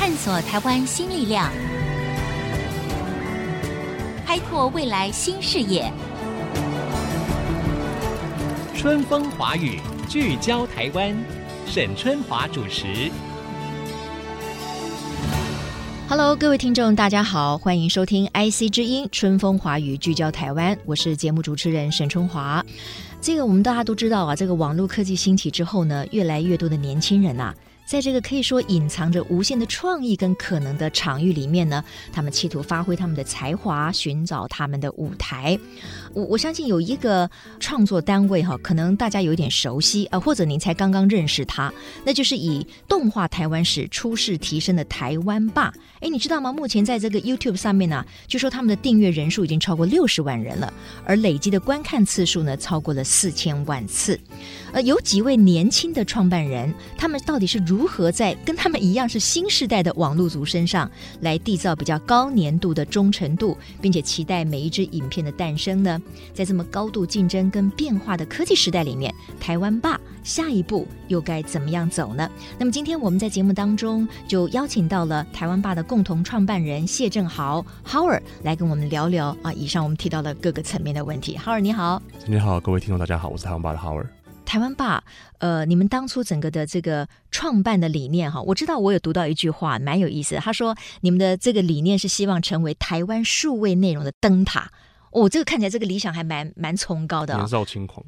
探索台湾新力量，开拓未来新视野。春风华语，聚焦台湾，沈春华主持。Hello，各位听众，大家好，欢迎收听 IC 之音春风华语，聚焦台湾，我是节目主持人沈春华。这个我们大家都知道啊，这个网络科技兴起之后呢，越来越多的年轻人呐。在这个可以说隐藏着无限的创意跟可能的场域里面呢，他们企图发挥他们的才华，寻找他们的舞台。我我相信有一个创作单位哈，可能大家有点熟悉啊，或者您才刚刚认识他，那就是以动画台湾史初试提升的台湾霸。哎，你知道吗？目前在这个 YouTube 上面呢，据说他们的订阅人数已经超过六十万人了，而累积的观看次数呢，超过了四千万次。呃，有几位年轻的创办人，他们到底是如何在跟他们一样是新时代的网络族身上来缔造比较高年度的忠诚度，并且期待每一支影片的诞生呢？在这么高度竞争跟变化的科技时代里面，台湾霸下一步又该怎么样走呢？那么今天我们在节目当中就邀请到了台湾霸的共同创办人谢正豪 Howard 来跟我们聊聊啊，以上我们提到的各个层面的问题。Howard 你好，你好，各位听众大家好，我是台湾霸的 Howard。台湾霸，呃，你们当初整个的这个创办的理念哈，我知道我有读到一句话，蛮有意思的。他说，你们的这个理念是希望成为台湾数位内容的灯塔。哦，这个看起来这个理想还蛮蛮崇高的，哦。年少轻狂，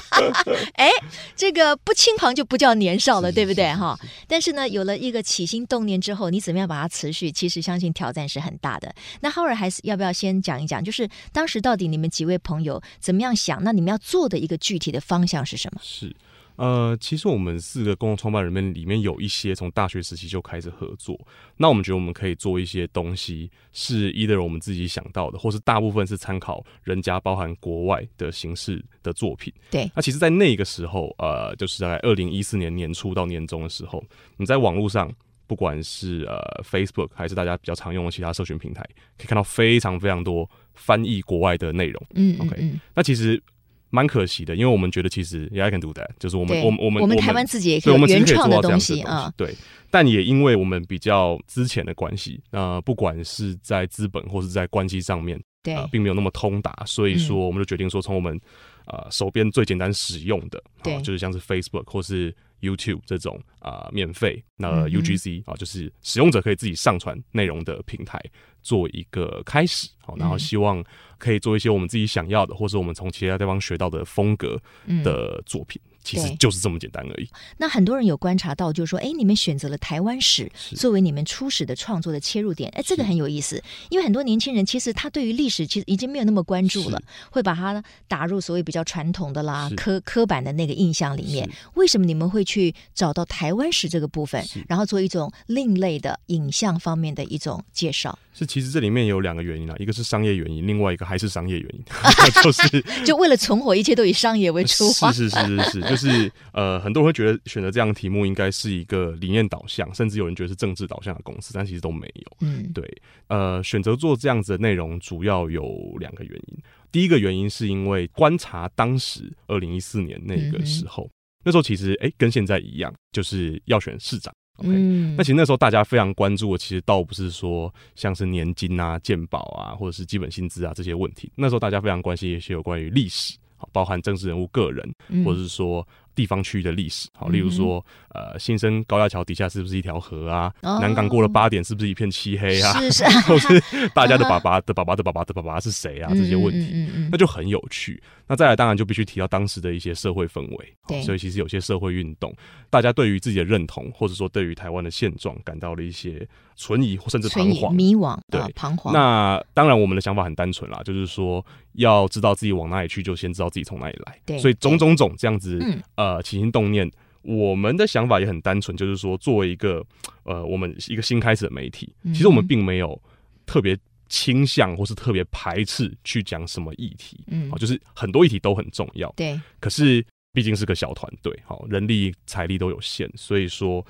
哎，这个不轻狂就不叫年少了，对不对哈？但是呢，有了一个起心动念之后，你怎么样把它持续？其实相信挑战是很大的。那 Howard 还是要不要先讲一讲？就是当时到底你们几位朋友怎么样想？那你们要做的一个具体的方向是什么？是。呃，其实我们四个共同创办人们里面有一些从大学时期就开始合作。那我们觉得我们可以做一些东西，是 either 我们自己想到的，或是大部分是参考人家包含国外的形式的作品。对。那其实，在那个时候，呃，就是在二零一四年年初到年中的时候，你在网络上，不管是呃 Facebook 还是大家比较常用的其他社群平台，可以看到非常非常多翻译国外的内容。嗯，嗯，嗯，OK。那其实。蛮可惜的，因为我们觉得其实 yeah, I can do that，就是我们我们我们我们台湾自己也可以原创的东西啊，对。但也因为我们比较之前的关系，呃，不管是在资本或是在关系上面，对、呃，并没有那么通达，所以说我们就决定说，从我们呃手边最简单使用的，对、呃，就是像是 Facebook 或是 YouTube 这种啊、呃、免费，那 UGC 啊、呃，就是使用者可以自己上传内容的平台。做一个开始，好，然后希望可以做一些我们自己想要的，或是我们从其他地方学到的风格的作品。嗯其实就是这么简单而已。那很多人有观察到，就是说，哎，你们选择了台湾史作为你们初始的创作的切入点，哎，这个很有意思。因为很多年轻人其实他对于历史其实已经没有那么关注了，会把它打入所谓比较传统的啦、刻刻板的那个印象里面。为什么你们会去找到台湾史这个部分，然后做一种另类的影像方面的一种介绍？是，其实这里面有两个原因啊，一个是商业原因，另外一个还是商业原因，就是 就为了存活，一切都以商业为出发。是是是是是。就是呃，很多人会觉得选择这样的题目应该是一个理念导向，甚至有人觉得是政治导向的公司，但其实都没有。嗯，对。呃，选择做这样子的内容，主要有两个原因。第一个原因是因为观察当时二零一四年那个时候，嗯、那时候其实哎、欸，跟现在一样，就是要选市长。OK，嗯，那其实那时候大家非常关注的，其实倒不是说像是年金啊、健保啊，或者是基本薪资啊这些问题。那时候大家非常关心一些有关于历史，包含政治人物个人，或者是说。地方区域的历史，好，例如说，呃，新生高架桥底下是不是一条河啊？哦、南港过了八点是不是一片漆黑啊？是是，或是大家的爸爸的爸爸的爸爸的爸爸是谁啊？这些问题，嗯嗯嗯、那就很有趣。那再来，当然就必须提到当时的一些社会氛围。对，所以其实有些社会运动，大家对于自己的认同，或者说对于台湾的现状，感到了一些存疑，甚至彷徨、迷惘。对，彷徨。那当然，我们的想法很单纯啦，就是说，要知道自己往哪里去，就先知道自己从哪里来。对，所以种种种这样子，呃，起心动念。我们的想法也很单纯，就是说，作为一个呃，我们一个新开始的媒体，其实我们并没有特别倾向或是特别排斥去讲什么议题，嗯，就是很多议题都很重要，对。可是毕竟是个小团队，好，人力财力都有限，所以说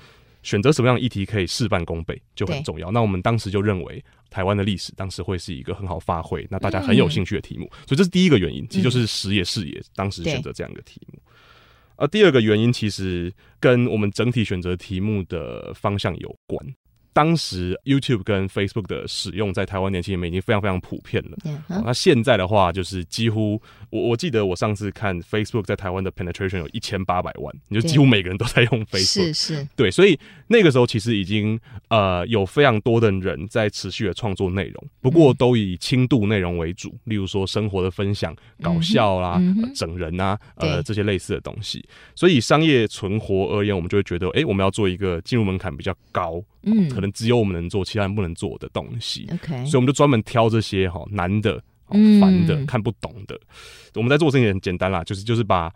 选择什么样的议题可以事半功倍就很重要。那我们当时就认为台湾的历史当时会是一个很好发挥，那大家很有兴趣的题目，所以这是第一个原因，其实就是时也是也，当时选择这样一个题目。而第二个原因其实跟我们整体选择题目的方向有关。当时 YouTube 跟 Facebook 的使用在台湾年轻人们已经非常非常普遍了。Yeah, huh? 哦，那现在的话，就是几乎我我记得我上次看 Facebook 在台湾的 penetration 有一千八百万，你就几乎每个人都在用 Facebook。是是，对，所以那个时候其实已经呃有非常多的人在持续的创作内容，不过都以轻度内容为主，例如说生活的分享、搞笑啦、嗯呃、整人啊，呃这些类似的东西。所以商业存活而言，我们就会觉得，哎、欸，我们要做一个进入门槛比较高，嗯，可能只有我们能做，其他人不能做的东西。OK，所以我们就专门挑这些哈难的、烦的、看不懂的。我们在做事情也很简单啦，就是就是把。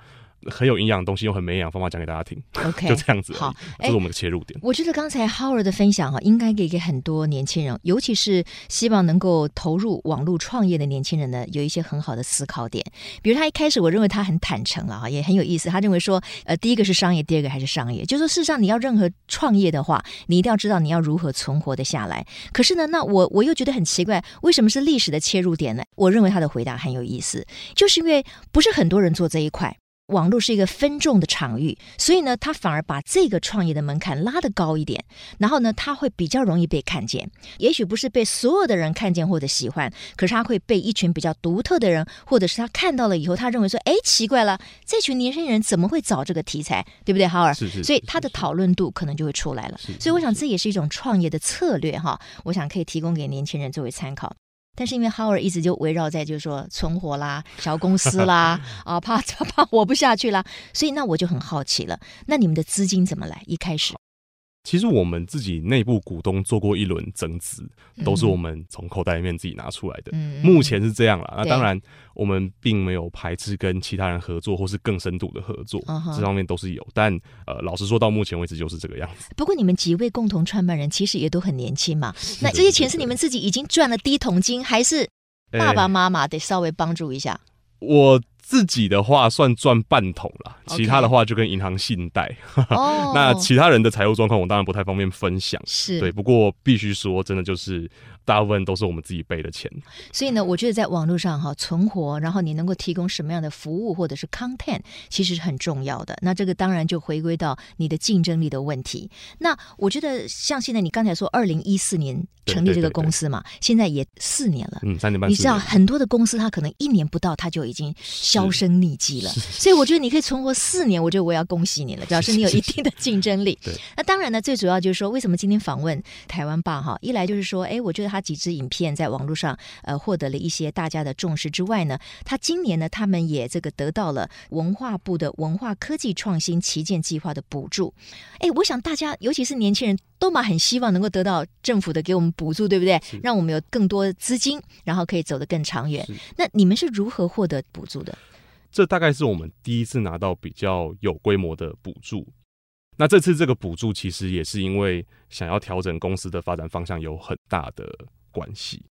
很有营养的东西，用很没营养方法讲给大家听。OK，就这样子。好，这是我们的切入点。我觉得刚才 Howard 的分享哈，应该给给很多年轻人，尤其是希望能够投入网络创业的年轻人呢，有一些很好的思考点。比如他一开始，我认为他很坦诚了哈，也很有意思。他认为说，呃，第一个是商业，第二个还是商业。就是说，事实上你要任何创业的话，你一定要知道你要如何存活的下来。可是呢，那我我又觉得很奇怪，为什么是历史的切入点呢？我认为他的回答很有意思，就是因为不是很多人做这一块。网络是一个分众的场域，所以呢，他反而把这个创业的门槛拉得高一点，然后呢，他会比较容易被看见。也许不是被所有的人看见或者喜欢，可是他会被一群比较独特的人，或者是他看到了以后，他认为说：“哎，奇怪了，这群年轻人怎么会找这个题材？对不对，哈尔？”是是，是。所以他的讨论度可能就会出来了。是是是，所以我想这也是一种创业的策略哈，我想可以提供给年轻人作为参考。但是因为 Howard 一直就围绕在就是说存活啦、小公司啦 啊，怕怕活不下去啦，所以那我就很好奇了，那你们的资金怎么来？一开始。其实我们自己内部股东做过一轮增资，都是我们从口袋里面自己拿出来的。嗯，目前是这样啦。那当然，我们并没有排斥跟其他人合作或是更深度的合作，这方面都是有。但呃，老实说，到目前为止就是这个样子。不过你们几位共同创办人其实也都很年轻嘛。那这些钱是你们自己已经赚了第一桶金，还是爸爸妈妈得稍微帮助一下？我。自己的话算赚半桶了，其他的话就跟银行信贷。那其他人的财务状况，我当然不太方便分享。是对，不过必须说，真的就是。大部分都是我们自己背的钱，所以呢，我觉得在网络上哈存活，然后你能够提供什么样的服务或者是 content，其实是很重要的。那这个当然就回归到你的竞争力的问题。那我觉得像现在你刚才说，二零一四年成立这个公司嘛，对对对对，现在也四年了，嗯，三年半。你知道很多的公司，它可能一年不到，它就已经销声匿迹了。所以我觉得你可以存活四年，我觉得我要恭喜你了，表示你有一定的竞争力。对。那当然呢，最主要就是说，为什么今天访问台湾吧哈？一来就是说，哎，我觉得。他几支影片在网络上呃获得了一些大家的重视之外呢，他今年呢，他们也这个得到了文化部的文化科技创新旗舰计划的补助。哎，我想大家尤其是年轻人都嘛很希望能够得到政府的给我们补助，对不对？让我们有更多的资金，然后可以走得更长远。那你们是如何获得补助的？这大概是我们第一次拿到比较有规模的补助。那这次这个补助其实也是因为想要调整公司的发展方向有很大的关系。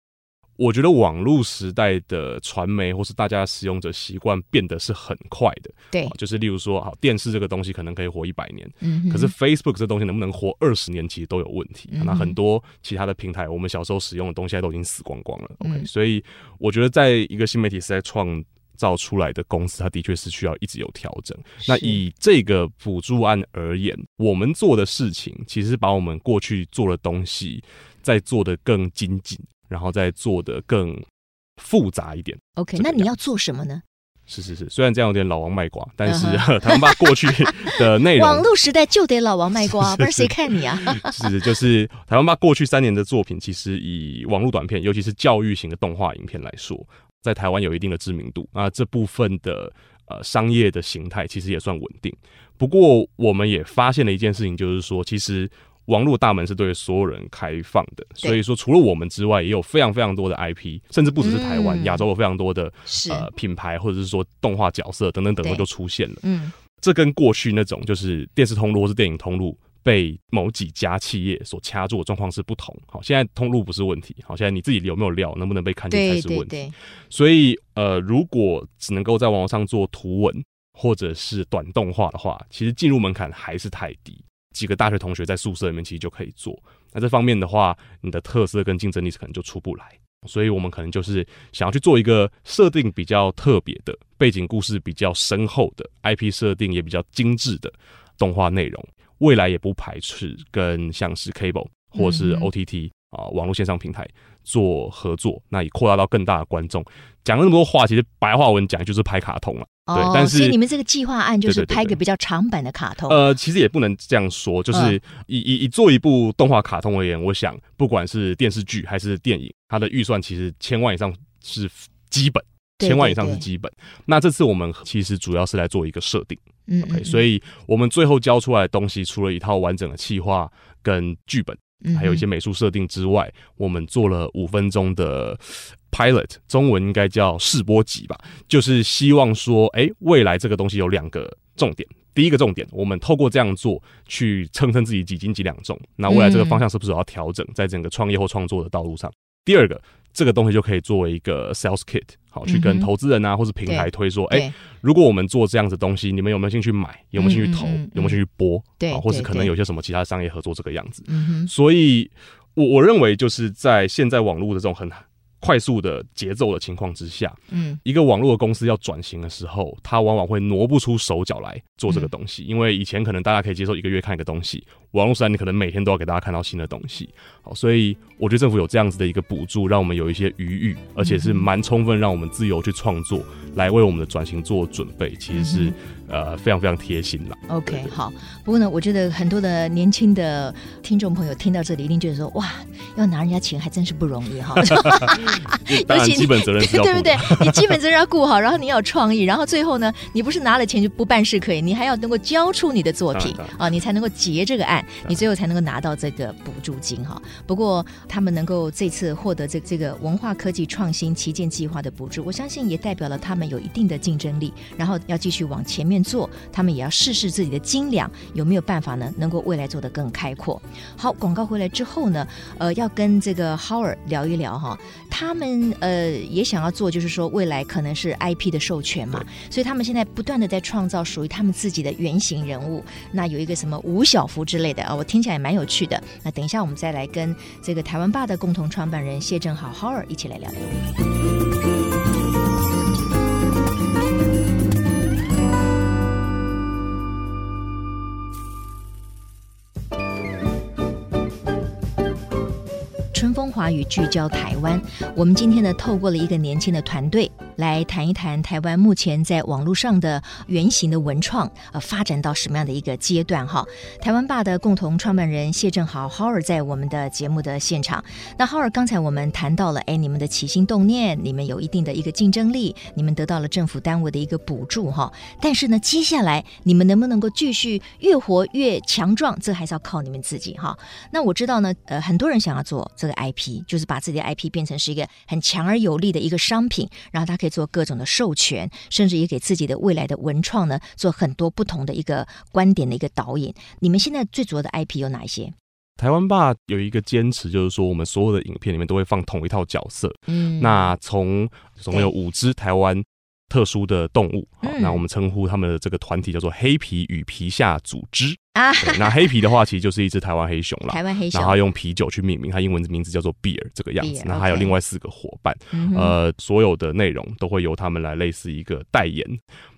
我觉得网络时代的传媒或是大家使用者习惯变得是很快的。对，就是例如说，好，电视这个东西可能可以活一百年，嗯，可是 Facebook 这东西能不能活二十年，其实都有问题。那很多其他的平台，我们小时候使用的东西，现在都已经死光光了。OK，所以我觉得在一个新媒体时代创。造出来的公司，它的确是需要一直有调整。那以这个辅助案而言，我们做的事情其实是把我们过去做的东西再做的更精进，然后再做的更复杂一点。OK，那你要做什么呢？是是是，虽然这样有点老王卖瓜，但是、uh -huh. 台湾吧过去的内容，网络时代就得老王卖瓜，不然谁看你啊？是，就是台湾吧过去三年的作品，其实以网络短片，尤其是教育型的动画影片来说。在台湾有一定的知名度，那这部分的呃商业的形态其实也算稳定。不过，我们也发现了一件事情，就是说，其实网络大门是对所有人开放的。所以说，除了我们之外，也有非常非常多的 IP，甚至不只是台湾，亚、嗯、洲有非常多的呃品牌，或者是说动画角色等等等等都出现了。嗯，这跟过去那种就是电视通路或是电影通路。被某几家企业所掐住的状况是不同。好，现在通路不是问题。好，现在你自己有没有料，能不能被看见才是问题。对对对。所以，呃，如果只能够在网络上做图文或者是短动画的话，其实进入门槛还是太低。几个大学同学在宿舍里面其实就可以做。那这方面的话，你的特色跟竞争力可能就出不来。所以我们可能就是想要去做一个设定比较特别的背景故事，比较深厚的 IP 设定，也比较精致的动画内容。未来也不排斥跟像是 Cable 或是 OTT 啊、呃、网络线上平台做合作，那也扩大到更大的观众。讲了那么多话，其实白话文讲就是拍卡通了。哦、对，但是所以你们这个计划案就是拍个比较长版的卡通。对对对对呃，其实也不能这样说，就是以以以做一部动画卡通而言，我想不管是电视剧还是电影，它的预算其实千万以上是基本，千万以上是基本。那这次我们其实主要是来做一个设定，嗯，嗯，嗯，OK，所以我们最后交出来的东西，除了一套完整的企划跟剧本，还有一些美术设定之外，我们做了五分钟的。Pilot 中文应该叫试播集吧，就是希望说，哎、欸，未来这个东西有两个重点。第一个重点，我们透过这样做去称称自己几斤几两重，那未来这个方向是不是有要调整，在整个创业或创作的道路上？第二个，这个东西就可以作为一个 sales kit，好，去跟投资人啊或是平台推说，哎、欸，如果我们做这样子东西，你们有没有兴趣买？有没有兴趣投？有没有兴趣播？对，或是可能有些什么其他商业合作这个样子。所以我我认为就是在现在网络的这种很。快速的节奏的情况之下，嗯，一个网络的公司要转型的时候，它往往会挪不出手脚来做这个东西，因为以前可能大家可以接受一个月看一个东西，网络时代你可能每天都要给大家看到新的东西，好，所以我觉得政府有这样子的一个补助，让我们有一些余裕，而且是蛮充分，让我们自由去创作，来为我们的转型做准备，其实是。呃，非常非常贴心了。OK，好。不过呢，我觉得很多的年轻的听众朋友听到这里，一定觉得说，哇，要拿人家钱还真是不容易哈。当然，基本责任是要，对不对？你基本责任要顾好，然后你要有创意，然后最后呢，你不是拿了钱就不办事可以，你还要能够交出你的作品啊，你才能够结这个案，你最后才能够拿到这个补助金哈。不过他们能够这次获得这这个文化科技创新旗舰计划的补助，我相信也代表了他们有一定的竞争力，然后要继续往前面。做，他们也要试试自己的斤两有没有办法呢？能够未来做得更开阔。好，广告回来之后呢，呃，要跟这个 Howard 聊一聊哈。他们呃也想要做，就是说未来可能是 IP 的授权嘛，所以他们现在不断的在创造属于他们自己的原型人物。那有一个什么吴小福之类的啊，我听起来也蛮有趣的。那等一下我们再来跟这个台湾爸的共同创办人谢正好 Howard 一起来聊聊。华语聚焦台湾，我们今天呢，透过了一个年轻的团队来谈一谈台湾目前在网络上的原型的文创，呃，发展到什么样的一个阶段哈？台湾霸的共同创办人谢正豪 h o w a r 在我们的节目的现场。那 h o w a r 刚才我们谈到了，哎，你们的起心动念，你们有一定的一个竞争力，你们得到了政府单位的一个补助哈。但是呢，接下来你们能不能够继续越活越强壮，这还是要靠你们自己哈。那我知道呢，呃，很多人想要做这个。IP 就是把自己的 IP 变成是一个很强而有力的一个商品，然后他可以做各种的授权，甚至也给自己的未来的文创呢做很多不同的一个观点的一个导引。你们现在最主要的 IP 有哪一些？台湾爸有一个坚持，就是说我们所有的影片里面都会放同一套角色。嗯，那从总共有五只台湾特殊的动物，好，那我们称呼他们的这个团体叫做黑皮与皮下组织。啊，那黑皮的话，其实就是一只台湾黑熊啦。台湾黑熊，然后他用啤酒去命名，它英文名字叫做 Beer 这个样子。那还有另外四个伙伴，呃，所有的内容都会由他们来类似一个代言。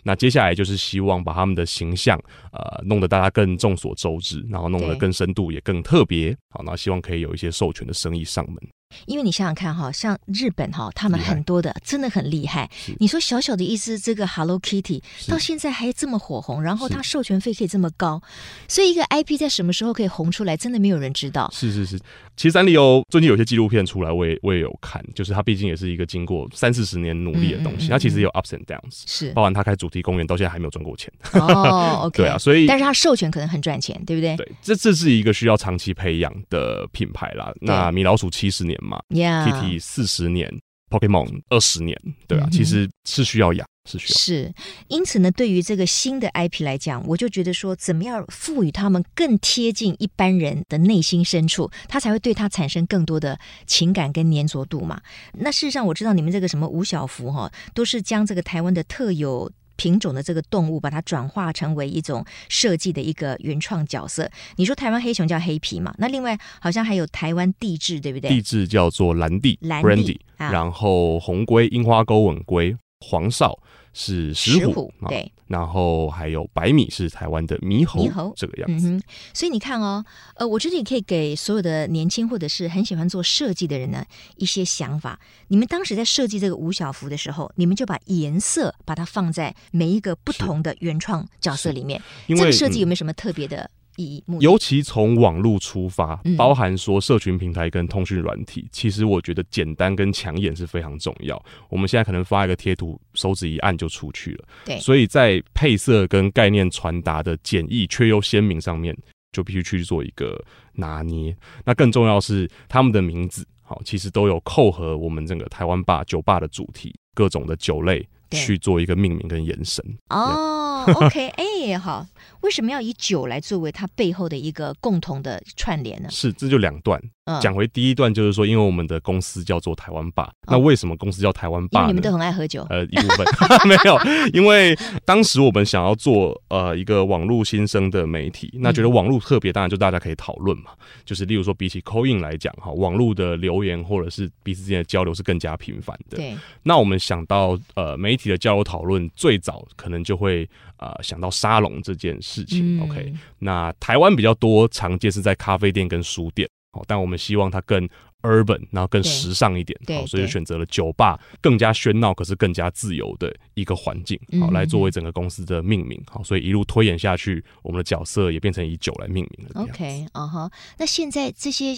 那接下来就是希望把他们的形象，呃，弄得大家更众所周知，然后弄得更深度也更特别。好，那希望可以有一些授权的生意上门。因为你想想看哈，像日本哈，他们很多的真的很厉害。你说小小的一只这个 Hello Kitty，到现在还这么火红，然后它授权费可以这么高，所以一个 IP 在什么时候可以红出来，真的没有人知道。是是是，其实三丽鸥最近有些纪录片出来，我也我也有看，就是它毕竟也是一个经过三四十年努力的东西，它、嗯嗯嗯、其实有 ups and downs，是包含它开主题公园到现在还没有赚过钱。哦，OK，对啊，所以但是它授权可能很赚钱，对不对？对，这这是一个需要长期培养的品牌啦。那米老鼠七十年嘛，Kitty 四十年，Pokemon 二十年，对啊，嗯、其实是需要养。是需要是，因此呢，对于这个新的 IP 来讲，我就觉得说，怎么样赋予他们更贴近一般人的内心深处，他才会对他产生更多的情感跟粘着度嘛。那事实上，我知道你们这个什么吴小福哈，都是将这个台湾的特有品种的这个动物，把它转化成为一种设计的一个原创角色。你说台湾黑熊叫黑皮嘛？那另外好像还有台湾地质，对不对？地质叫做蓝地，蓝地，然后红龟、樱花沟吻龟。黄少是石虎，对，然后还有白米是台湾的猕猴，猕猴这个样子。嗯、所以你看哦，呃，我觉得也可以给所有的年轻或者是很喜欢做设计的人呢一些想法。你们当时在设计这个五小福的时候，你们就把颜色把它放在每一个不同的原创角色里面。这个设计有没有什么特别的？嗯尤其从网络出发，包含说社群平台跟通讯软体，嗯，其实我觉得简单跟抢眼是非常重要。我们现在可能发一个贴图，手指一按就出去了。对，所以在配色跟概念传达的简易却又鲜明上面，就必须去做一个拿捏。那更重要是他们的名字，好，其实都有扣合我们整个台湾吧酒吧的主题，各种的酒类去做一个命名跟延伸。哦，OK，哎、欸，好。为什么要以酒来作为它背后的一个共同的串联呢？是，这就两段。讲、嗯、回第一段，就是说，因为我们的公司叫做台湾霸、哦，那为什么公司叫台湾霸？因为你们都很爱喝酒。呃，一部分没有，因为当时我们想要做呃一个网络新生的媒体，那觉得网络特别，当然就大家可以讨论嘛。就是例如说，比起 call in 来讲，哈，网络的留言或者是彼此之间的交流是更加频繁的。对。那我们想到呃媒体的交流讨论，最早可能就会呃想到沙龙这件事情。嗯、OK，那台湾比较多常见是在咖啡店跟书店。好，但我们希望它更 urban，然后更时尚一点，好，所以选择了酒吧，更加喧闹，可是更加自由的一个环境，好，来作为整个公司的命名，好，所以一路推演下去，我们的角色也变成以酒来命名了。OK，啊哈，那现在这些。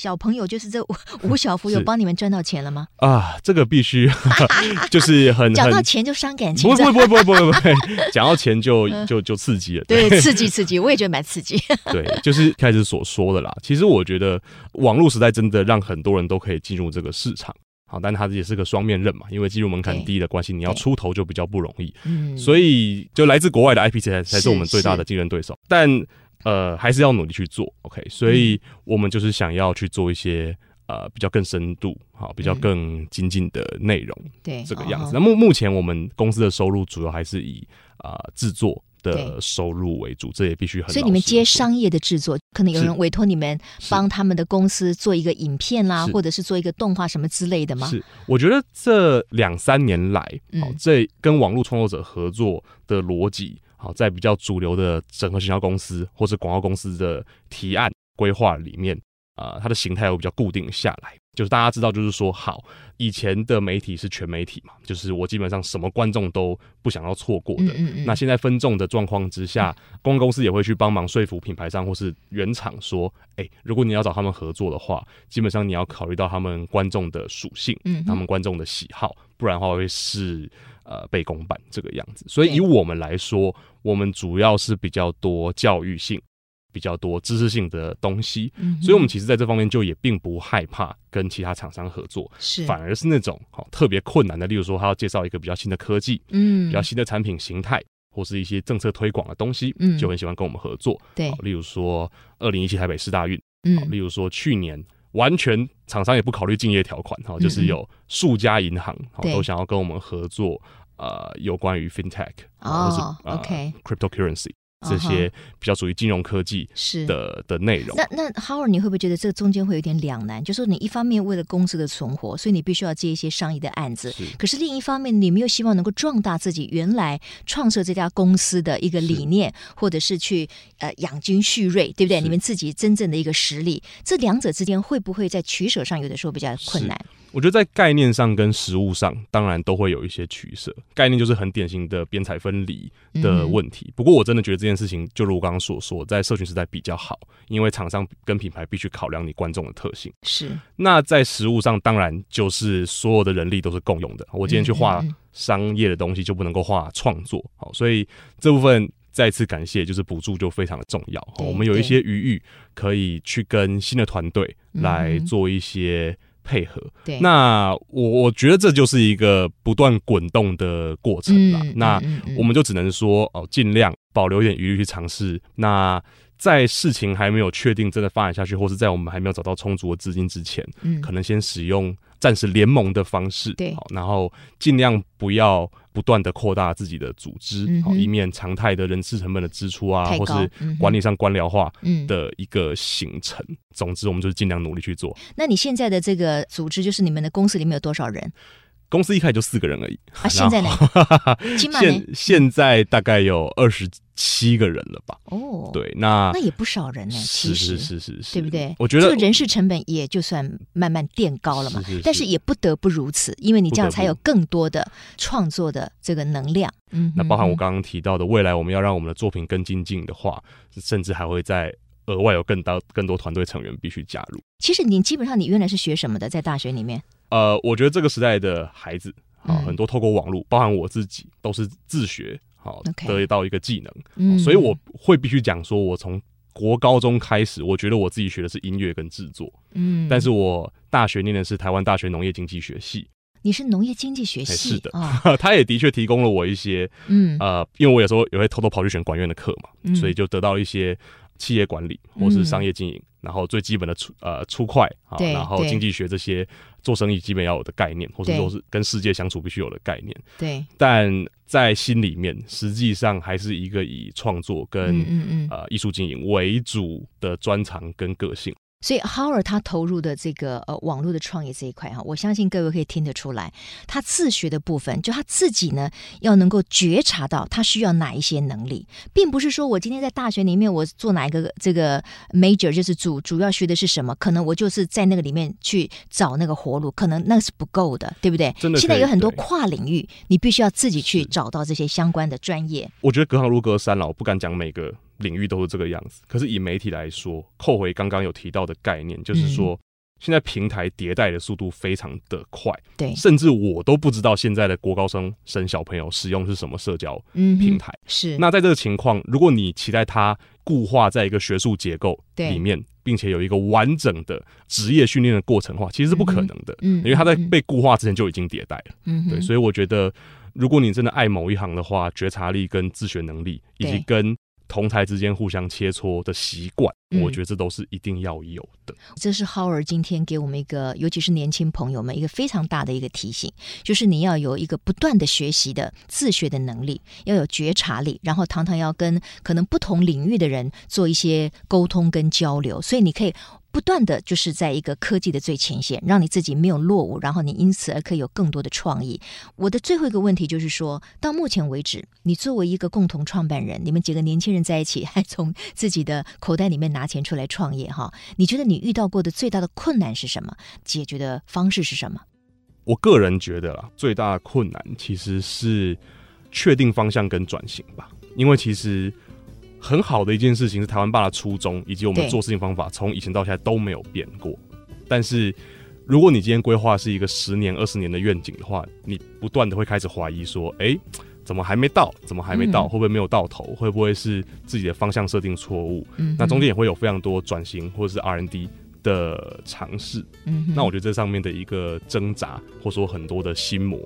小朋友就是这吴 小福有帮你们赚到钱了吗？啊，这个必须 就是很讲到钱就伤感情，不会不会不会不会不会，讲到钱就就就刺激了，对，对刺激刺激，我也觉得蛮刺激。对，就是开始所说的啦。其实我觉得网络时代真的让很多人都可以进入这个市场，好，但它也是个双面刃嘛，因为进入门槛低的关系，你要出头就比较不容易。嗯，所以就来自国外的 IP 才才是我们最大的竞争对手，但。呃，还是要努力去做，OK，所以我们就是想要去做一些呃比较更深度、好比较更精进的内容，对、嗯、这个样子。那目目前我们公司的收入主要还是以啊制作的收入为主，这也必须很。所以你们接商业的制作，可能有人委托你们帮他们的公司做一个影片啦，或者是做一个动画什么之类的吗？是，我觉得这两三年来，哦、嗯，这跟网络创作者合作的逻辑。好，在比较主流的整合行销公司或是广告公司的提案规划里面，啊、呃，它的形态会比较固定下来。就是大家知道，就是说，好，以前的媒体是全媒体嘛，就是我基本上什么观众都不想要错过的。嗯嗯嗯。那现在分众的状况之下，公关公司也会去帮忙说服品牌商或是原厂说，哎、欸，如果你要找他们合作的话，基本上你要考虑到他们观众的属性，嗯，他们观众的喜好，不然的话会是。呃，被公版这个样子，所以以我们来说，我们主要是比较多教育性、比较多知识性的东西，嗯，所以我们其实在这方面就也并不害怕跟其他厂商合作，是。反而是那种好特别困难的，例如说他要介绍一个比较新的科技，嗯，比较新的产品形态，或是一些政策推广的东西，嗯，就很喜欢跟我们合作，对，例如说二零一七台北市大运，嗯，例如说去年。完全厂商也不考虑竞业条款哈，就是有数家银行都想要跟我们合作，呃，有关于 FinTech 或是 OK，Cryptocurrency。这些比较属于金融科技是的的内容。那那 Howard，你会不会觉得这中间会有点两难？就是说你一方面为了公司的存活，所以你必须要接一些商业的案子，是可是另一方面，你们又希望能够壮大自己原来创设这家公司的一个理念，或者是去呃养精蓄锐，对不对？你们自己真正的一个实力，这两者之间会不会在取舍上有的时候比较困难？我觉得在概念上跟实物上，当然都会有一些取舍。概念就是很典型的边采分离的问题。嗯。不过我真的觉得这件事情，就如我刚刚所说，在社群时代比较好，因为厂商跟品牌必须考量你观众的特性。是。那在实物上，当然就是所有的人力都是共用的。我今天去画商业的东西，就不能够画创作。好，所以这部分再次感谢，就是补助就非常的重要。我们有一些余裕，可以去跟新的团队来做一些。配合，对，那我我觉得这就是一个不断滚动的过程了。嗯、那我们就只能说哦，尽量保留一点余力去尝试。那在事情还没有确定真的发展下去，或是在我们还没有找到充足的资金之前，嗯，可能先使用暂时联盟的方式，对，好，然后尽量不要。不断的扩大自己的组织，好、嗯，以免常态的人事成本的支出啊，或是管理上官僚化的一个形成、嗯。总之，我们就是尽量努力去做。那你现在的这个组织，就是你们的公司里面有多少人？公司一开始就四个人而已啊，现在呢？现现在大概有二十七个人了吧？哦，对，那那也不少人呢，是是是是是，对不对？我觉得这个人事成本也就算慢慢垫高了嘛，是是是但是也不得不如此，因为你这样才有更多的创作的这个能量。嗯，那包含我刚刚提到的，未来我们要让我们的作品更精进的话，甚至还会在额外有更多更多团队成员必须加入。其实你基本上你原来是学什么的？在大学里面？呃，我觉得这个时代的孩子啊，很多透过网络，包含我自己，都是自学，好得到一个技能。嗯，所以我会必须讲说，我从国高中开始，我觉得我自己学的是音乐跟制作。嗯，但是我大学念的是台湾大学农业经济学系。你是农业经济学系？是的，他也的确提供了我一些，嗯，呃，因为我有时候也会偷偷跑去选管院的课嘛，所以就得到一些。企业管理或是商业经营，嗯、然后最基本的出呃出块啊，然后经济学这些做生意基本要有的概念，或者说是跟世界相处必须有的概念。对，但在心里面，实际上还是一个以创作跟嗯嗯嗯。呃艺术经营为主的专长跟个性。所以 Howard 他投入的这个呃网络的创业这一块哈，我相信各位可以听得出来，他自学的部分，就他自己呢要能够觉察到他需要哪一些能力，并不是说我今天在大学里面我做哪一个这个 major 就是主主要学的是什么，可能我就是在那个里面去找那个活路，可能那是不够的，对不对？真的，现在有很多跨领域，你必须要自己去找到这些相关的专业。我觉得隔行如隔山了，我不敢讲每个。领域都是这个样子，可是以媒体来说，扣回刚刚有提到的概念，就是说，现在平台迭代的速度非常的快，对，甚至我都不知道现在的国高生生小朋友使用是什么社交平台。是，那在这个情况，如果你期待它固化在一个学术结构里面，并且有一个完整的职业训练的过程的话，其实是不可能的，嗯，因为它在被固化之前就已经迭代了，嗯，对，所以我觉得，如果你真的爱某一行的话，觉察力跟自学能力，以及跟同台之间互相切磋的习惯，我觉得这都是一定要有的。嗯，这是 Howard 今天给我们一个，尤其是年轻朋友们一个非常大的一个提醒，就是你要有一个不断的学习的自学的能力，要有觉察力，然后常常要跟可能不同领域的人做一些沟通跟交流，所以你可以。不断的就是在一个科技的最前线，让你自己没有落伍，然后你因此而可以有更多的创意。我的最后一个问题就是说，到目前为止，你作为一个共同创办人，你们几个年轻人在一起，还从自己的口袋里面拿钱出来创业，哈，你觉得你遇到过的最大的困难是什么？解决的方式是什么？我个人觉得啦，最大的困难其实是确定方向跟转型吧，因为其实。很好的一件事情是台湾爸的初衷，以及我们做事情方法，从以前到现在都没有变过。但是，如果你今天规划是一个十年、二十年的愿景的话，你不断的会开始怀疑说：哎，怎么还没到？怎么还没到？会不会没有到头？会不会是自己的方向设定错误？嗯，那中间也会有非常多转型或者是 R&D 的尝试。嗯，那我觉得这上面的一个挣扎，或者说很多的心魔，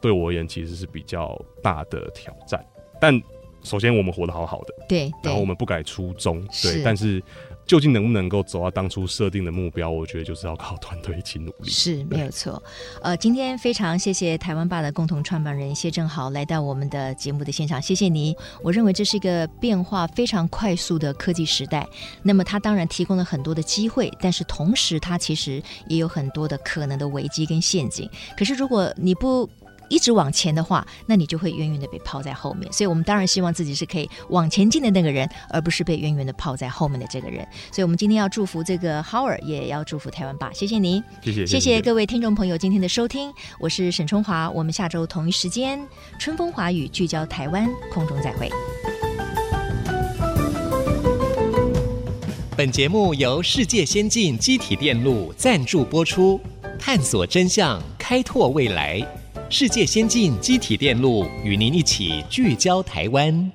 对我而言其实是比较大的挑战。但首先，我们活得好好的，对，然后我们不改初衷，对。但是，究竟能不能够走到当初设定的目标，我觉得就是要靠团队一起努力。是没有错。呃，今天非常谢谢台湾爸的共同创办人谢正豪来到我们的节目的现场，谢谢你。我认为这是一个变化非常快速的科技时代，那么它当然提供了很多的机会，但是同时它其实也有很多的可能的危机跟陷阱。可是如果你不一直往前的话，那你就会远远的被抛在后面。所以，我们当然希望自己是可以往前进的那个人，而不是被远远的抛在后面的这个人。所以，我们今天要祝福这个 Howard，也要祝福台湾吧。谢谢您，谢谢，谢谢各位听众朋友今天的收听。我是沈春华，我们下周同一时间春风华语聚焦台湾，空中再会。本节目由世界先进机体电路赞助播出，探索真相，开拓未来。世界先进机体电路与您一起聚焦台湾。